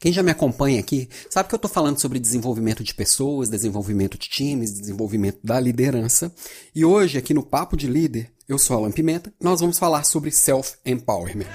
Quem já me acompanha aqui sabe que eu estou falando sobre desenvolvimento de pessoas, desenvolvimento de times, desenvolvimento da liderança. E hoje, aqui no Papo de Líder, eu sou Alan Pimenta, nós vamos falar sobre self-empowerment.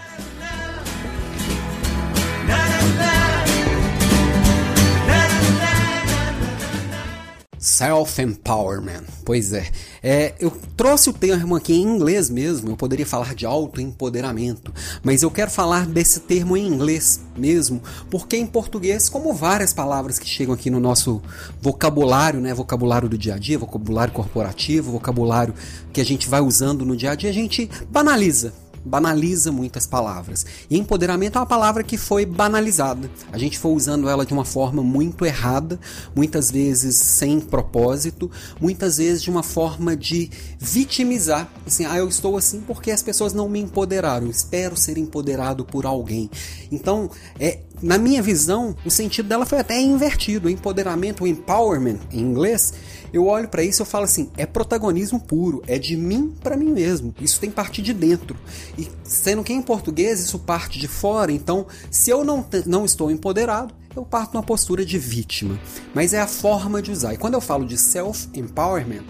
Self-empowerment. Pois é. é. Eu trouxe o termo aqui em inglês mesmo, eu poderia falar de autoempoderamento, mas eu quero falar desse termo em inglês mesmo, porque em português, como várias palavras que chegam aqui no nosso vocabulário, né, vocabulário do dia a dia, vocabulário corporativo, vocabulário que a gente vai usando no dia a dia, a gente banaliza banaliza muitas palavras. E empoderamento é uma palavra que foi banalizada. A gente foi usando ela de uma forma muito errada, muitas vezes sem propósito, muitas vezes de uma forma de vitimizar. Assim, ah, eu estou assim porque as pessoas não me empoderaram. Eu espero ser empoderado por alguém. Então, é, na minha visão, o sentido dela foi até invertido. O empoderamento, o empowerment em inglês, eu olho para isso e falo assim: é protagonismo puro, é de mim para mim mesmo. Isso tem parte de dentro. E sendo que em português isso parte de fora, então se eu não, não estou empoderado, eu parto numa postura de vítima. Mas é a forma de usar. E quando eu falo de self-empowerment,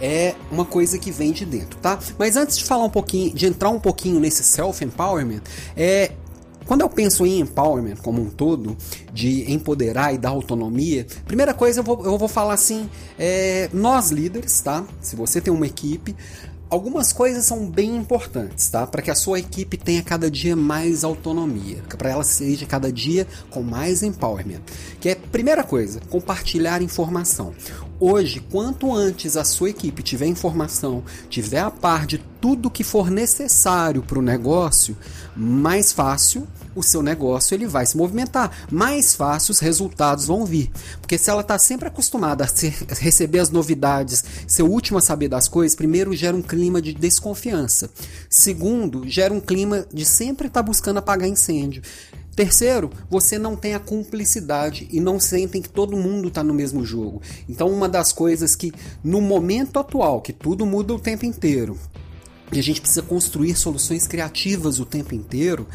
é uma coisa que vem de dentro, tá? Mas antes de falar um pouquinho, de entrar um pouquinho nesse self-empowerment, é quando eu penso em empowerment como um todo, de empoderar e dar autonomia, primeira coisa eu vou, eu vou falar assim: é, nós líderes, tá? Se você tem uma equipe, algumas coisas são bem importantes, tá? Para que a sua equipe tenha cada dia mais autonomia, para ela seja cada dia com mais empowerment. Que é primeira coisa, compartilhar informação. Hoje, quanto antes a sua equipe tiver informação, tiver a par de tudo que for necessário para o negócio, mais fácil o seu negócio ele vai se movimentar, mais fácil os resultados vão vir. Porque se ela está sempre acostumada a, receber as novidades, ser o último a saber das coisas, primeiro gera um clima de desconfiança. Segundo, gera um clima de sempre estar tá buscando apagar incêndio. Terceiro, você não tem a cumplicidade e não sentem que todo mundo está no mesmo jogo. Então, uma das coisas que no momento atual, que tudo muda o tempo inteiro, e a gente precisa construir soluções criativas o tempo inteiro,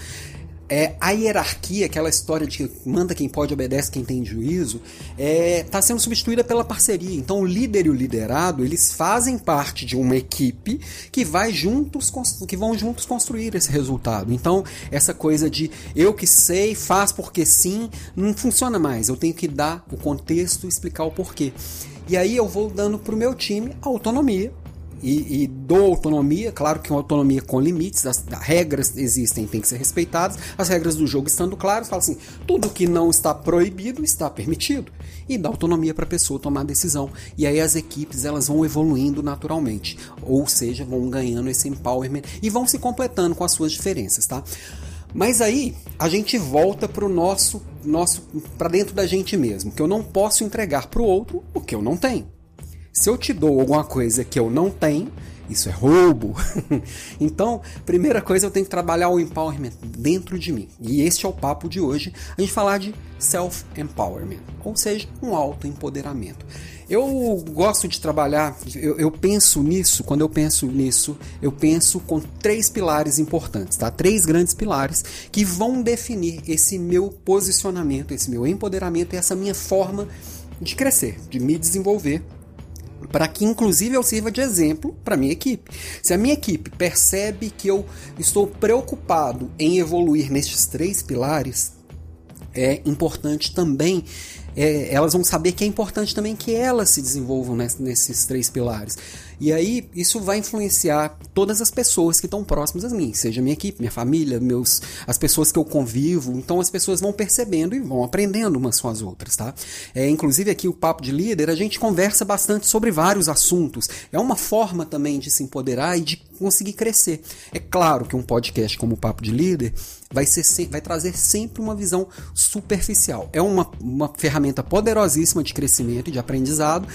é, a hierarquia, aquela história de que manda quem pode, obedece quem tem juízo, está é, tá sendo substituída pela parceria. Então, o líder e o liderado eles fazem parte de uma equipe que vai juntos, que vão juntos construir esse resultado. Então, essa coisa de eu que sei, faz porque sim, não funciona mais. Eu tenho que dar o contexto, explicar o porquê. E aí eu vou dando para o meu time autonomia e, e dou autonomia, claro que uma autonomia com limites, as, as, regras existem, tem que ser respeitadas, as regras do jogo estando claras, fala assim, tudo que não está proibido está permitido e dá autonomia para a pessoa tomar decisão. E aí as equipes elas vão evoluindo naturalmente, ou seja, vão ganhando esse empowerment e vão se completando com as suas diferenças, tá? Mas aí a gente volta para o nosso, nosso para dentro da gente mesmo, que eu não posso entregar para o outro o que eu não tenho. Se eu te dou alguma coisa que eu não tenho, isso é roubo. então, primeira coisa, eu tenho que trabalhar o empowerment dentro de mim. E este é o papo de hoje, a gente falar de self-empowerment, ou seja, um autoempoderamento. Eu gosto de trabalhar, eu, eu, penso nisso, quando eu penso nisso, eu penso com três pilares importantes, tá? Três grandes pilares que vão definir esse meu posicionamento, esse meu empoderamento e essa minha forma de crescer, de me desenvolver para que inclusive eu sirva de exemplo para minha equipe. Se a minha equipe percebe que eu estou preocupado em evoluir nestes três pilares, é importante também é, elas vão saber que é importante também que elas se desenvolvam nesses três pilares. E aí isso vai influenciar todas as pessoas que estão próximas a mim, seja minha equipe, minha família, meus, as pessoas que eu convivo. Então as pessoas vão percebendo e vão aprendendo umas com as outras, tá? É, inclusive aqui o papo de líder a gente conversa bastante sobre vários assuntos. É uma forma também de se empoderar e de conseguir crescer. É claro que um podcast como o papo de líder vai, ser, vai trazer sempre uma visão superficial. É uma, uma ferramenta poderosíssima de crescimento e de aprendizado,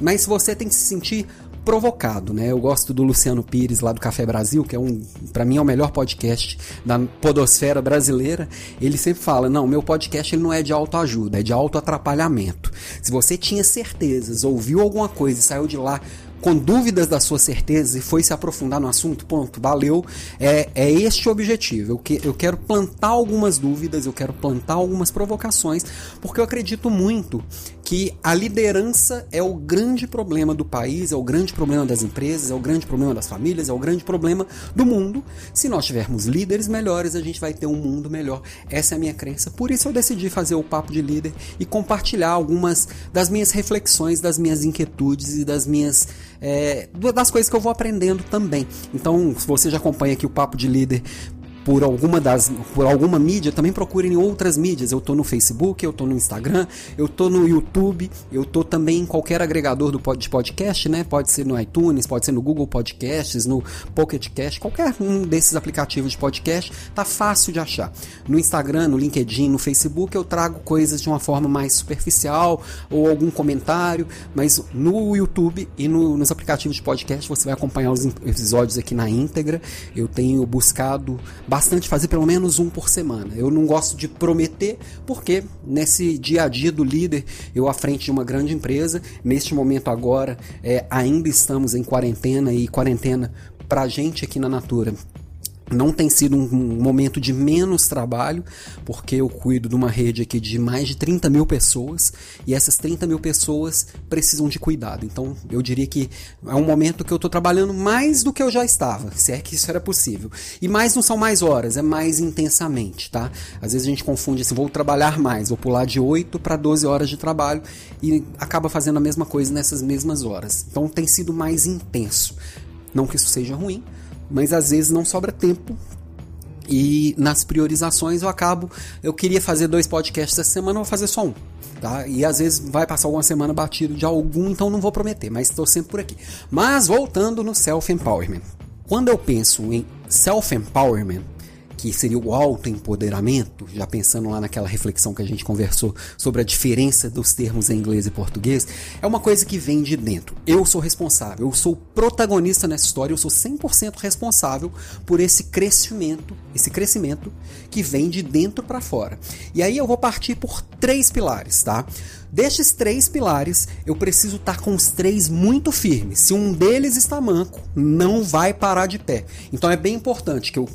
mas você tem que se sentir provocado, né? Eu gosto do Luciano Pires lá do Café Brasil, que é um, para mim é o melhor podcast da podosfera brasileira. Ele sempre fala: "Não, meu podcast ele não é de autoajuda, é de autoatrapalhamento. Se você tinha certezas, ouviu alguma coisa e saiu de lá com dúvidas da sua certeza e foi se aprofundar no assunto, ponto, valeu. É, é este o objetivo. Eu, que, eu quero plantar algumas dúvidas, eu quero plantar algumas provocações, porque eu acredito muito que a liderança é o grande problema do país, é o grande problema das empresas, é o grande problema das famílias, é o grande problema do mundo. Se nós tivermos líderes melhores, a gente vai ter um mundo melhor. Essa é a minha crença. Por isso eu decidi fazer o Papo de Líder e compartilhar algumas das minhas reflexões, das minhas inquietudes e das minhas é, das coisas que eu vou aprendendo também. Então, se você já acompanha aqui o Papo de Líder por alguma das por alguma mídia, também procurem em outras mídias. Eu tô no Facebook, eu tô no Instagram, eu tô no YouTube, eu tô também em qualquer agregador do de podcast, né? Pode ser no iTunes, pode ser no Google Podcasts, no Pocket Cast, qualquer um desses aplicativos de podcast, tá fácil de achar. No Instagram, no LinkedIn, no Facebook, eu trago coisas de uma forma mais superficial ou algum comentário, mas no YouTube e no, nos aplicativos de podcast você vai acompanhar os episódios aqui na íntegra. Eu tenho buscado bastante fazer pelo menos um por semana. Eu não gosto de prometer, porque nesse dia a dia do líder, eu à frente de uma grande empresa, neste momento agora, é, ainda estamos em quarentena e quarentena para a gente aqui na Natura não tem sido um momento de menos trabalho, porque eu cuido de uma rede aqui de mais de 30 mil pessoas e essas 30 mil pessoas precisam de cuidado. Então eu diria que é um momento que eu estou trabalhando mais do que eu já estava, se é que isso era possível. E mais não são mais horas, é mais intensamente, tá? Às vezes a gente confunde assim, vou trabalhar mais, vou pular de 8 para 12 horas de trabalho e acaba fazendo a mesma coisa nessas mesmas horas. Então tem sido mais intenso. Não que isso seja ruim, mas às vezes não sobra tempo e nas priorizações eu acabo. Eu queria fazer dois podcasts essa semana, eu vou fazer só um. Tá? E às vezes vai passar alguma semana batido de algum, então não vou prometer, mas estou sempre por aqui. Mas voltando no self-empowerment. Quando eu penso em self-empowerment, que seria o autoempoderamento, já pensando lá naquela reflexão que a gente conversou sobre a diferença dos termos em inglês e português, é uma coisa que vem de dentro. Eu sou responsável, eu sou protagonista nessa história, eu sou 100% responsável por esse crescimento, esse crescimento que vem de dentro para fora. E aí eu vou partir por três pilares, tá? Destes três pilares, eu preciso estar com os três muito firmes. Se um deles está manco, não vai parar de pé. Então é bem importante que eu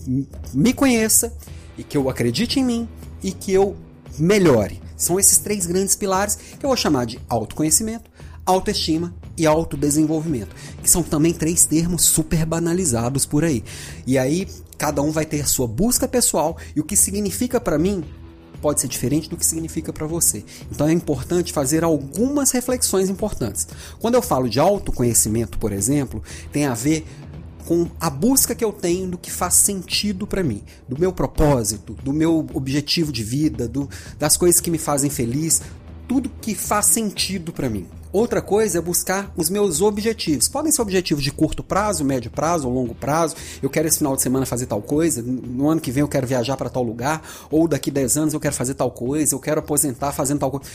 me conheça e que eu acredite em mim e que eu melhore. São esses três grandes pilares que eu vou chamar de autoconhecimento, autoestima e autodesenvolvimento, que são também três termos super banalizados por aí. E aí cada um vai ter a sua busca pessoal e o que significa para mim pode ser diferente do que significa para você. Então é importante fazer algumas reflexões importantes. Quando eu falo de autoconhecimento, por exemplo, tem a ver com a busca que eu tenho do que faz sentido para mim, do meu propósito, do meu objetivo de vida, do, das coisas que me fazem feliz, tudo que faz sentido para mim. Outra coisa é buscar os meus objetivos. Podem ser objetivos de curto prazo, médio prazo ou longo prazo. Eu quero esse final de semana fazer tal coisa, no ano que vem eu quero viajar para tal lugar, ou daqui 10 anos eu quero fazer tal coisa, eu quero aposentar fazendo tal coisa.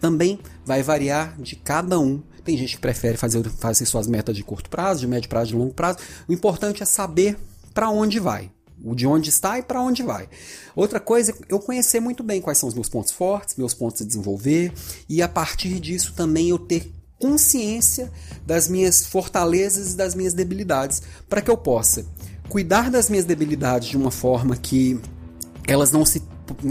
Também vai variar de cada um. Tem gente que prefere fazer, fazer suas metas de curto prazo, de médio prazo, de longo prazo. O importante é saber para onde vai o de onde está e para onde vai. Outra coisa, eu conhecer muito bem quais são os meus pontos fortes, meus pontos a desenvolver, e a partir disso também eu ter consciência das minhas fortalezas e das minhas debilidades, para que eu possa cuidar das minhas debilidades de uma forma que elas não se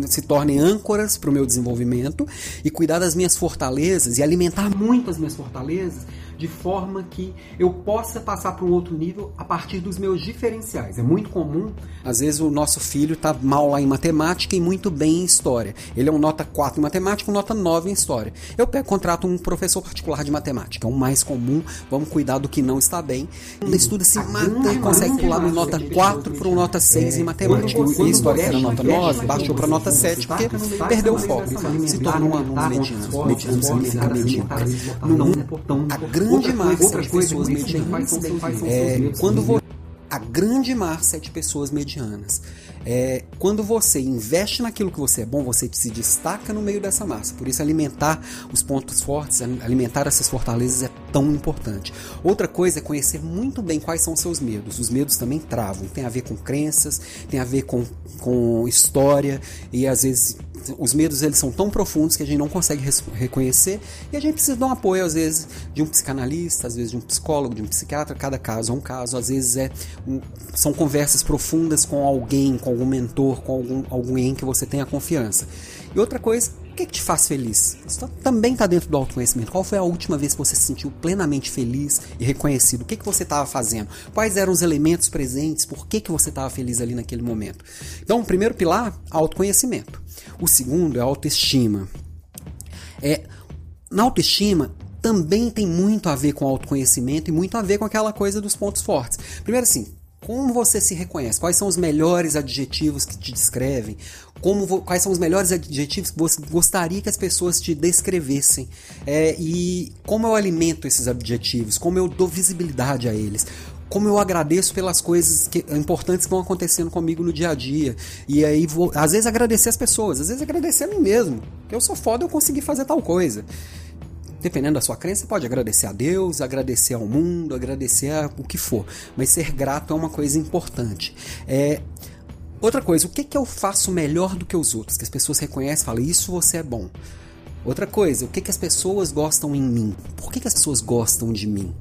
se tornem âncoras para o meu desenvolvimento e cuidar das minhas fortalezas e alimentar muito as minhas fortalezas de forma que eu possa passar para um outro nível a partir dos meus diferenciais. É muito comum, às vezes o nosso filho está mal lá em matemática e muito bem em história. Ele é um nota 4 em matemática, um nota 9 em história. Eu pego, contrato um professor particular de matemática, é o mais comum, vamos cuidar do que não está bem. Ele estuda, se mata e consegue pular de nota 4 para um nota 6 em matemática. E história era nota 9, baixou para nota 7 porque perdeu o foco. Se tornou um aluno mediano. Mediano significa medíocre. A grande grande massa de pessoas medianas. É, quando vou a grande é de pessoas medianas. É, quando você investe naquilo que você é bom, você se destaca no meio dessa massa. Por isso, alimentar os pontos fortes, alimentar essas fortalezas é tão importante. Outra coisa é conhecer muito bem quais são os seus medos. Os medos também travam, tem a ver com crenças, tem a ver com, com história e às vezes os medos eles são tão profundos que a gente não consegue reconhecer e a gente precisa dar um apoio às vezes de um psicanalista, às vezes de um psicólogo, de um psiquiatra, cada caso é um caso, às vezes é um, são conversas profundas com alguém, com algum mentor, com algum, alguém que você tenha confiança. E outra coisa, o que, que te faz feliz? Isso também está dentro do autoconhecimento. Qual foi a última vez que você se sentiu plenamente feliz e reconhecido? O que, que você estava fazendo? Quais eram os elementos presentes? Por que, que você estava feliz ali naquele momento? Então, o primeiro pilar, autoconhecimento. O segundo é autoestima. É, na autoestima também tem muito a ver com autoconhecimento e muito a ver com aquela coisa dos pontos fortes. Primeiro assim, como você se reconhece? Quais são os melhores adjetivos que te descrevem? Como, quais são os melhores adjetivos que você gostaria que as pessoas te descrevessem? É, e como eu alimento esses adjetivos? Como eu dou visibilidade a eles? como eu agradeço pelas coisas que, importantes que vão acontecendo comigo no dia a dia. E aí vou, às vezes agradecer as pessoas, às vezes agradecer a mim mesmo. Que eu sou foda, eu consegui fazer tal coisa. Dependendo da sua crença, você pode agradecer a Deus, agradecer ao mundo, agradecer a o que for. Mas ser grato é uma coisa importante. É, outra coisa, o que, que eu faço melhor do que os outros? Que as pessoas reconhecem e falam, isso você é bom. Outra coisa, o que, que as pessoas gostam em mim? Por que, que as pessoas gostam de mim?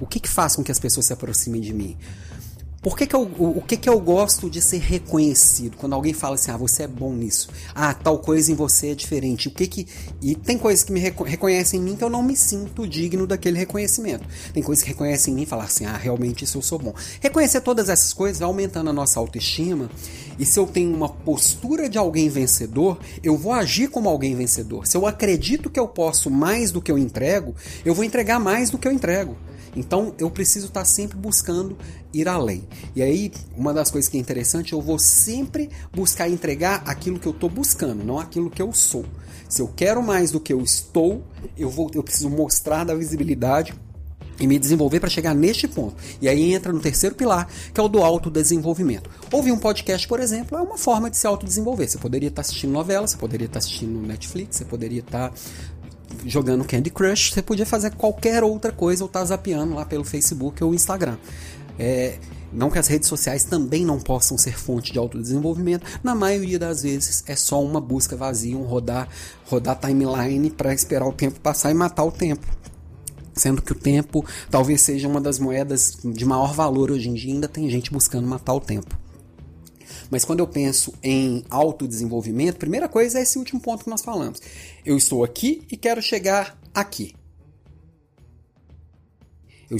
O que, que faz com que as pessoas se aproximem de mim? Por que, que eu, o, que, que eu gosto de ser reconhecido? Quando alguém fala assim, ah, você é bom nisso. Ah, tal coisa em você é diferente. O que que. E tem coisas que me reco reconhecem em mim que eu não me sinto digno daquele reconhecimento. Tem coisas que reconhecem em mim e falam assim, ah, realmente isso eu sou bom. Reconhecer todas essas coisas vai aumentando a nossa autoestima. E se eu tenho uma postura de alguém vencedor, eu vou agir como alguém vencedor. Se eu acredito que eu posso mais do que eu entrego, eu vou entregar mais do que eu entrego. Então eu preciso estar sempre buscando ir além. E aí, uma das coisas que é interessante, eu vou sempre buscar entregar aquilo que eu estou buscando, não aquilo que eu sou. Se eu quero mais do que eu estou, eu, vou, eu preciso mostrar da visibilidade e me desenvolver para chegar neste ponto. E aí entra no terceiro pilar, que é o do autodesenvolvimento. Ouvir um podcast, por exemplo, é uma forma de se autodesenvolver. Você poderia estar assistindo novela, você poderia estar assistindo Netflix, você poderia estar jogando Candy Crush, você podia fazer qualquer outra coisa ou estar tá zapeando lá pelo Facebook ou Instagram. É, não que as redes sociais também não possam ser fonte de autodesenvolvimento, na maioria das vezes é só uma busca vazia, um rodar, rodar timeline para esperar o tempo passar e matar o tempo. Sendo que o tempo talvez seja uma das moedas de maior valor hoje em dia, ainda tem gente buscando matar o tempo. Mas quando eu penso em autodesenvolvimento, primeira coisa é esse último ponto que nós falamos. Eu estou aqui e quero chegar aqui.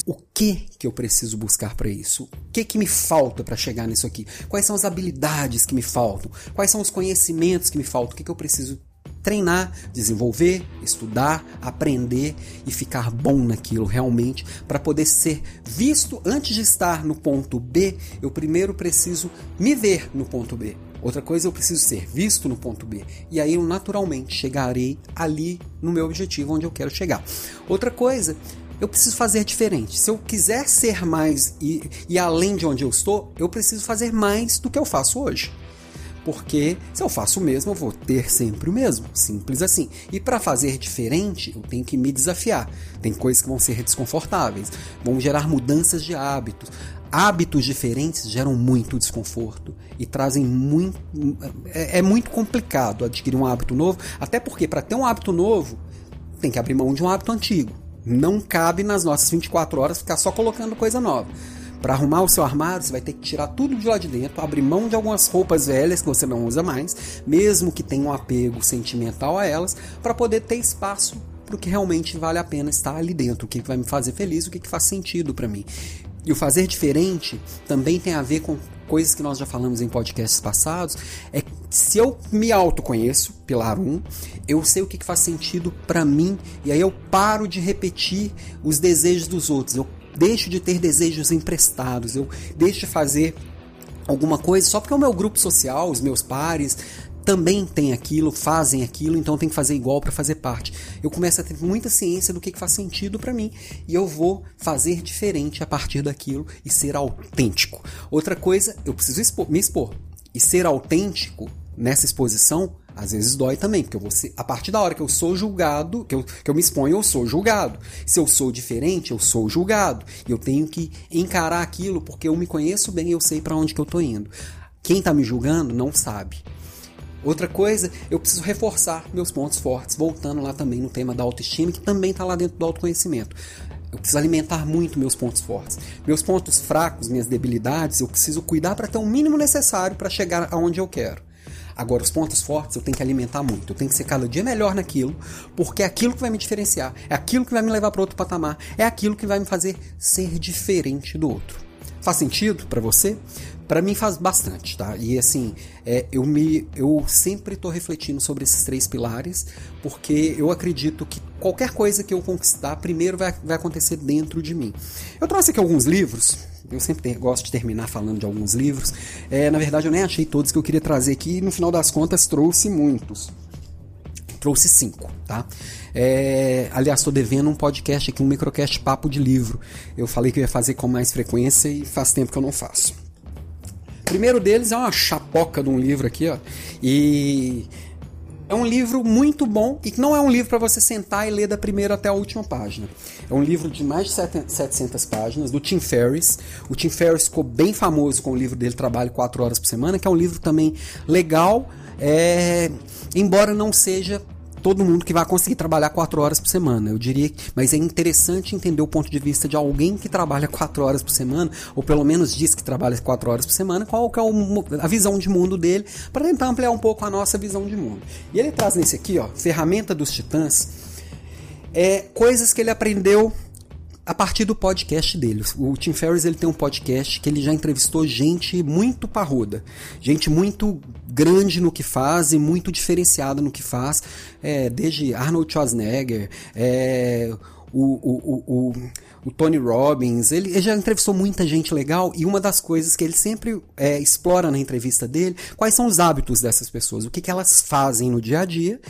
O que que eu preciso buscar para isso? O que que me falta para chegar nisso aqui? Quais são as habilidades que me faltam? Quais são os conhecimentos que me faltam? O que que eu preciso treinar, desenvolver, estudar, aprender e ficar bom naquilo realmente para poder ser visto antes de estar no ponto B, eu primeiro preciso me ver no ponto B. Outra coisa, eu preciso ser visto no ponto B. E aí eu naturalmente chegarei ali no meu objetivo onde eu quero chegar. Outra coisa, eu preciso fazer diferente. Se eu quiser ser mais e, e além de onde eu estou, eu preciso fazer mais do que eu faço hoje. Porque se eu faço o mesmo, eu vou ter sempre o mesmo. Simples assim. E para fazer diferente, eu tenho que me desafiar. Tem coisas que vão ser desconfortáveis, vão gerar mudanças de hábitos. Hábitos diferentes geram muito desconforto e trazem muito. É, é muito complicado adquirir um hábito novo, até porque para ter um hábito novo, tem que abrir mão de um hábito antigo. Não cabe nas nossas 24 horas ficar só colocando coisa nova. Para arrumar o seu armário, você vai ter que tirar tudo de lá de dentro, abrir mão de algumas roupas velhas que você não usa mais, mesmo que tenha um apego sentimental a elas, para poder ter espaço para o que realmente vale a pena estar ali dentro, o que vai me fazer feliz, o que faz sentido para mim. E o fazer diferente também tem a ver com coisas que nós já falamos em podcasts passados, é se eu me autoconheço, pilar 1, um, eu sei o que faz sentido para mim e aí eu paro de repetir os desejos dos outros. Eu deixo de ter desejos emprestados, eu deixo de fazer alguma coisa só porque o meu grupo social, os meus pares, também tem aquilo, fazem aquilo, então tem que fazer igual para fazer parte. Eu começo a ter muita ciência do que, que faz sentido para mim e eu vou fazer diferente a partir daquilo e ser autêntico. Outra coisa, eu preciso expor, me expor. e ser autêntico nessa exposição, às vezes dói também, porque eu vou ser, a partir da hora que eu sou julgado, que eu, que eu me exponho, eu sou julgado. Se eu sou diferente, eu sou julgado. E eu tenho que encarar aquilo porque eu me conheço bem e eu sei para onde que eu tô indo. Quem está me julgando não sabe. Outra coisa, eu preciso reforçar meus pontos fortes, voltando lá também no tema da autoestima, que também está lá dentro do autoconhecimento. Eu preciso alimentar muito meus pontos fortes. Meus pontos fracos, minhas debilidades, eu preciso cuidar para ter o mínimo necessário para chegar aonde eu quero. Agora, os pontos fortes eu tenho que alimentar muito. Eu tenho que ser cada dia melhor naquilo, porque é aquilo que vai me diferenciar, é aquilo que vai me levar para outro patamar, é aquilo que vai me fazer ser diferente do outro. Faz sentido para você? Para mim faz bastante, tá? E assim, é, eu me, eu sempre estou refletindo sobre esses três pilares, porque eu acredito que qualquer coisa que eu conquistar, primeiro vai, vai acontecer dentro de mim. Eu trouxe aqui alguns livros. Eu sempre gosto de terminar falando de alguns livros. É, na verdade, eu nem achei todos que eu queria trazer aqui. E no final das contas, trouxe muitos trouxe cinco, tá? É, aliás, estou devendo um podcast aqui, um microcast papo de livro. Eu falei que ia fazer com mais frequência e faz tempo que eu não faço primeiro deles é uma chapoca de um livro aqui, ó. E é um livro muito bom e que não é um livro para você sentar e ler da primeira até a última página. É um livro de mais de 700 páginas, do Tim Ferriss. O Tim Ferriss ficou bem famoso com o livro dele Trabalho 4 Horas por Semana, que é um livro também legal, é... embora não seja todo mundo que vai conseguir trabalhar quatro horas por semana. Eu diria, mas é interessante entender o ponto de vista de alguém que trabalha quatro horas por semana, ou pelo menos diz que trabalha quatro horas por semana, qual é o, a visão de mundo dele, para tentar ampliar um pouco a nossa visão de mundo. E ele traz nesse aqui, ó, ferramenta dos titãs, é coisas que ele aprendeu a partir do podcast dele. O Tim Ferriss ele tem um podcast que ele já entrevistou gente muito parruda, gente muito grande no que faz e muito diferenciada no que faz, é, desde Arnold Schwarzenegger, é, o, o, o, o, Tony Robbins, ele, ele, já entrevistou muita gente legal e uma das coisas que ele sempre é, explora na entrevista dele, quais são os hábitos dessas pessoas, o que, que elas fazem no dia a dia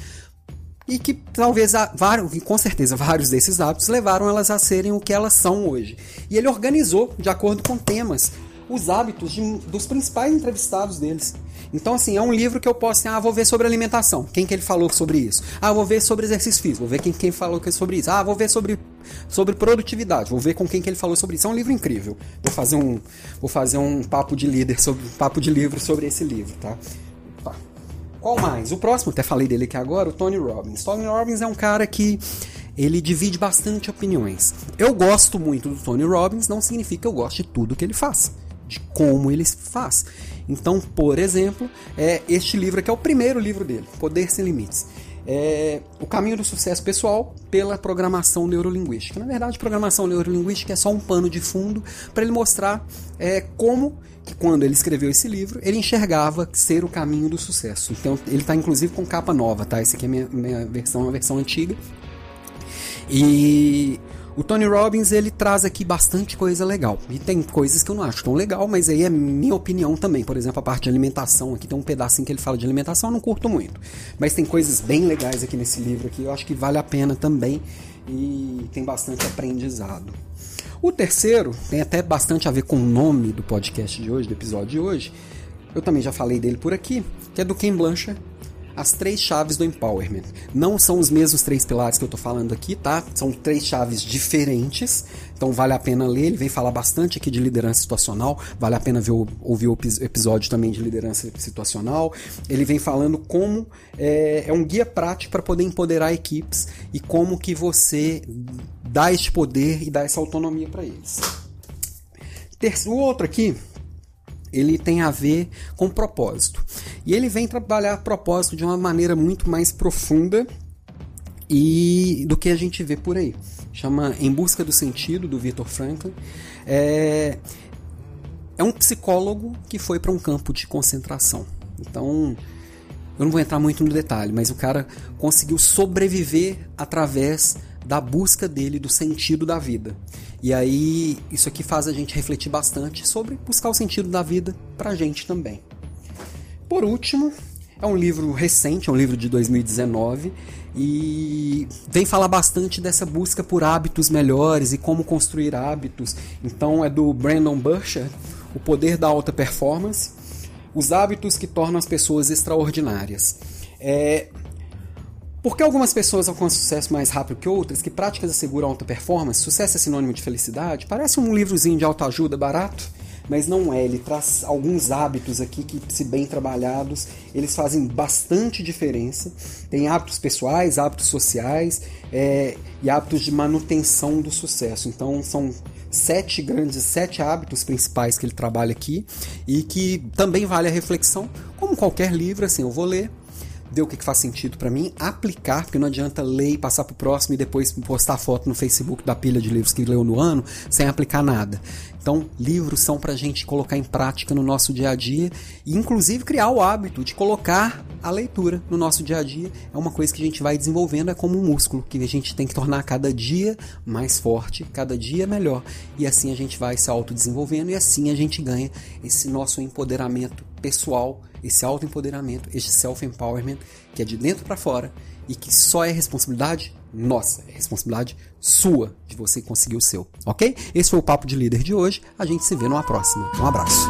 e que talvez, vários, com certeza, vários desses hábitos levaram elas a serem o que elas são hoje. E ele organizou, de acordo com temas, os hábitos de, dos principais entrevistados deles. Então, assim, é um livro que eu posso, ah, vou ver sobre alimentação. Quem que ele falou sobre isso? Ah, vou ver sobre exercício físico. Vou ver quem, quem falou sobre isso. Ah, vou ver sobre, sobre produtividade. Vou ver com quem que ele falou sobre isso. É um livro incrível. Vou fazer um, vou fazer um papo de líder sobre, papo de livro sobre esse livro, tá? Qual mais? O próximo, até falei dele aqui agora, o Tony Robbins. Tony Robbins é um cara que ele divide bastante opiniões. Eu gosto muito do Tony Robbins, não significa que eu goste de tudo que ele faz, de como ele faz. Então, por exemplo, é este livro aqui é o primeiro livro dele, Poder Sem Limites. É o caminho do sucesso pessoal pela programação neurolinguística. Na verdade, programação neurolinguística é só um pano de fundo para ele mostrar é, como que quando ele escreveu esse livro, ele enxergava ser o caminho do sucesso. Então ele está inclusive com capa nova, tá? Essa aqui é minha, minha versão, uma versão antiga. E o Tony Robbins ele traz aqui bastante coisa legal. E tem coisas que eu não acho tão legal, mas aí é minha opinião também. Por exemplo, a parte de alimentação aqui tem um pedacinho que ele fala de alimentação, eu não curto muito. Mas tem coisas bem legais aqui nesse livro aqui, eu acho que vale a pena também e tem bastante aprendizado. O terceiro tem até bastante a ver com o nome do podcast de hoje, do episódio de hoje. Eu também já falei dele por aqui, que é do Ken Blanchard, as três chaves do empowerment. Não são os mesmos três pilares que eu estou falando aqui, tá? São três chaves diferentes. Então vale a pena ler. Ele vem falar bastante aqui de liderança situacional. Vale a pena ver ouvir o episódio também de liderança situacional. Ele vem falando como é, é um guia prático para poder empoderar equipes e como que você dá este poder e dá essa autonomia para eles. O outro aqui, ele tem a ver com propósito. E ele vem trabalhar propósito de uma maneira muito mais profunda e do que a gente vê por aí. Chama Em Busca do Sentido, do Victor Franklin. É, é um psicólogo que foi para um campo de concentração. Então, eu não vou entrar muito no detalhe, mas o cara conseguiu sobreviver através da busca dele do sentido da vida. E aí, isso aqui faz a gente refletir bastante sobre buscar o sentido da vida pra gente também. Por último, é um livro recente, é um livro de 2019 e vem falar bastante dessa busca por hábitos melhores e como construir hábitos. Então é do Brandon Burchard, O Poder da Alta Performance. os hábitos que tornam as pessoas extraordinárias. É, por que algumas pessoas alcançam sucesso mais rápido que outras? Que práticas asseguram alta performance? Sucesso é sinônimo de felicidade? Parece um livrozinho de autoajuda barato, mas não é. Ele traz alguns hábitos aqui que, se bem trabalhados, eles fazem bastante diferença. Tem hábitos pessoais, hábitos sociais é, e hábitos de manutenção do sucesso. Então, são sete grandes, sete hábitos principais que ele trabalha aqui e que também vale a reflexão. Como qualquer livro, assim, eu vou ler, ver o que, faz sentido para mim, aplicar, porque não adianta ler e passar pro próximo e depois postar foto no Facebook da pilha de livros que leu no ano sem aplicar nada. Então, livros são para a gente colocar em prática no nosso dia a dia e, inclusive, criar o hábito de colocar a leitura no nosso dia a dia. É uma coisa que a gente vai desenvolvendo, é como um músculo que a gente tem que tornar cada dia mais forte, cada dia melhor. E assim a gente vai se autodesenvolvendo e assim a gente ganha esse nosso empoderamento pessoal, esse autoempoderamento, esse self-empowerment que é de dentro para fora e que só é responsabilidade nossa, é responsabilidade sua de você conseguir o seu, ok? Esse foi o Papo de Líder de hoje. A gente se vê numa próxima. Um abraço.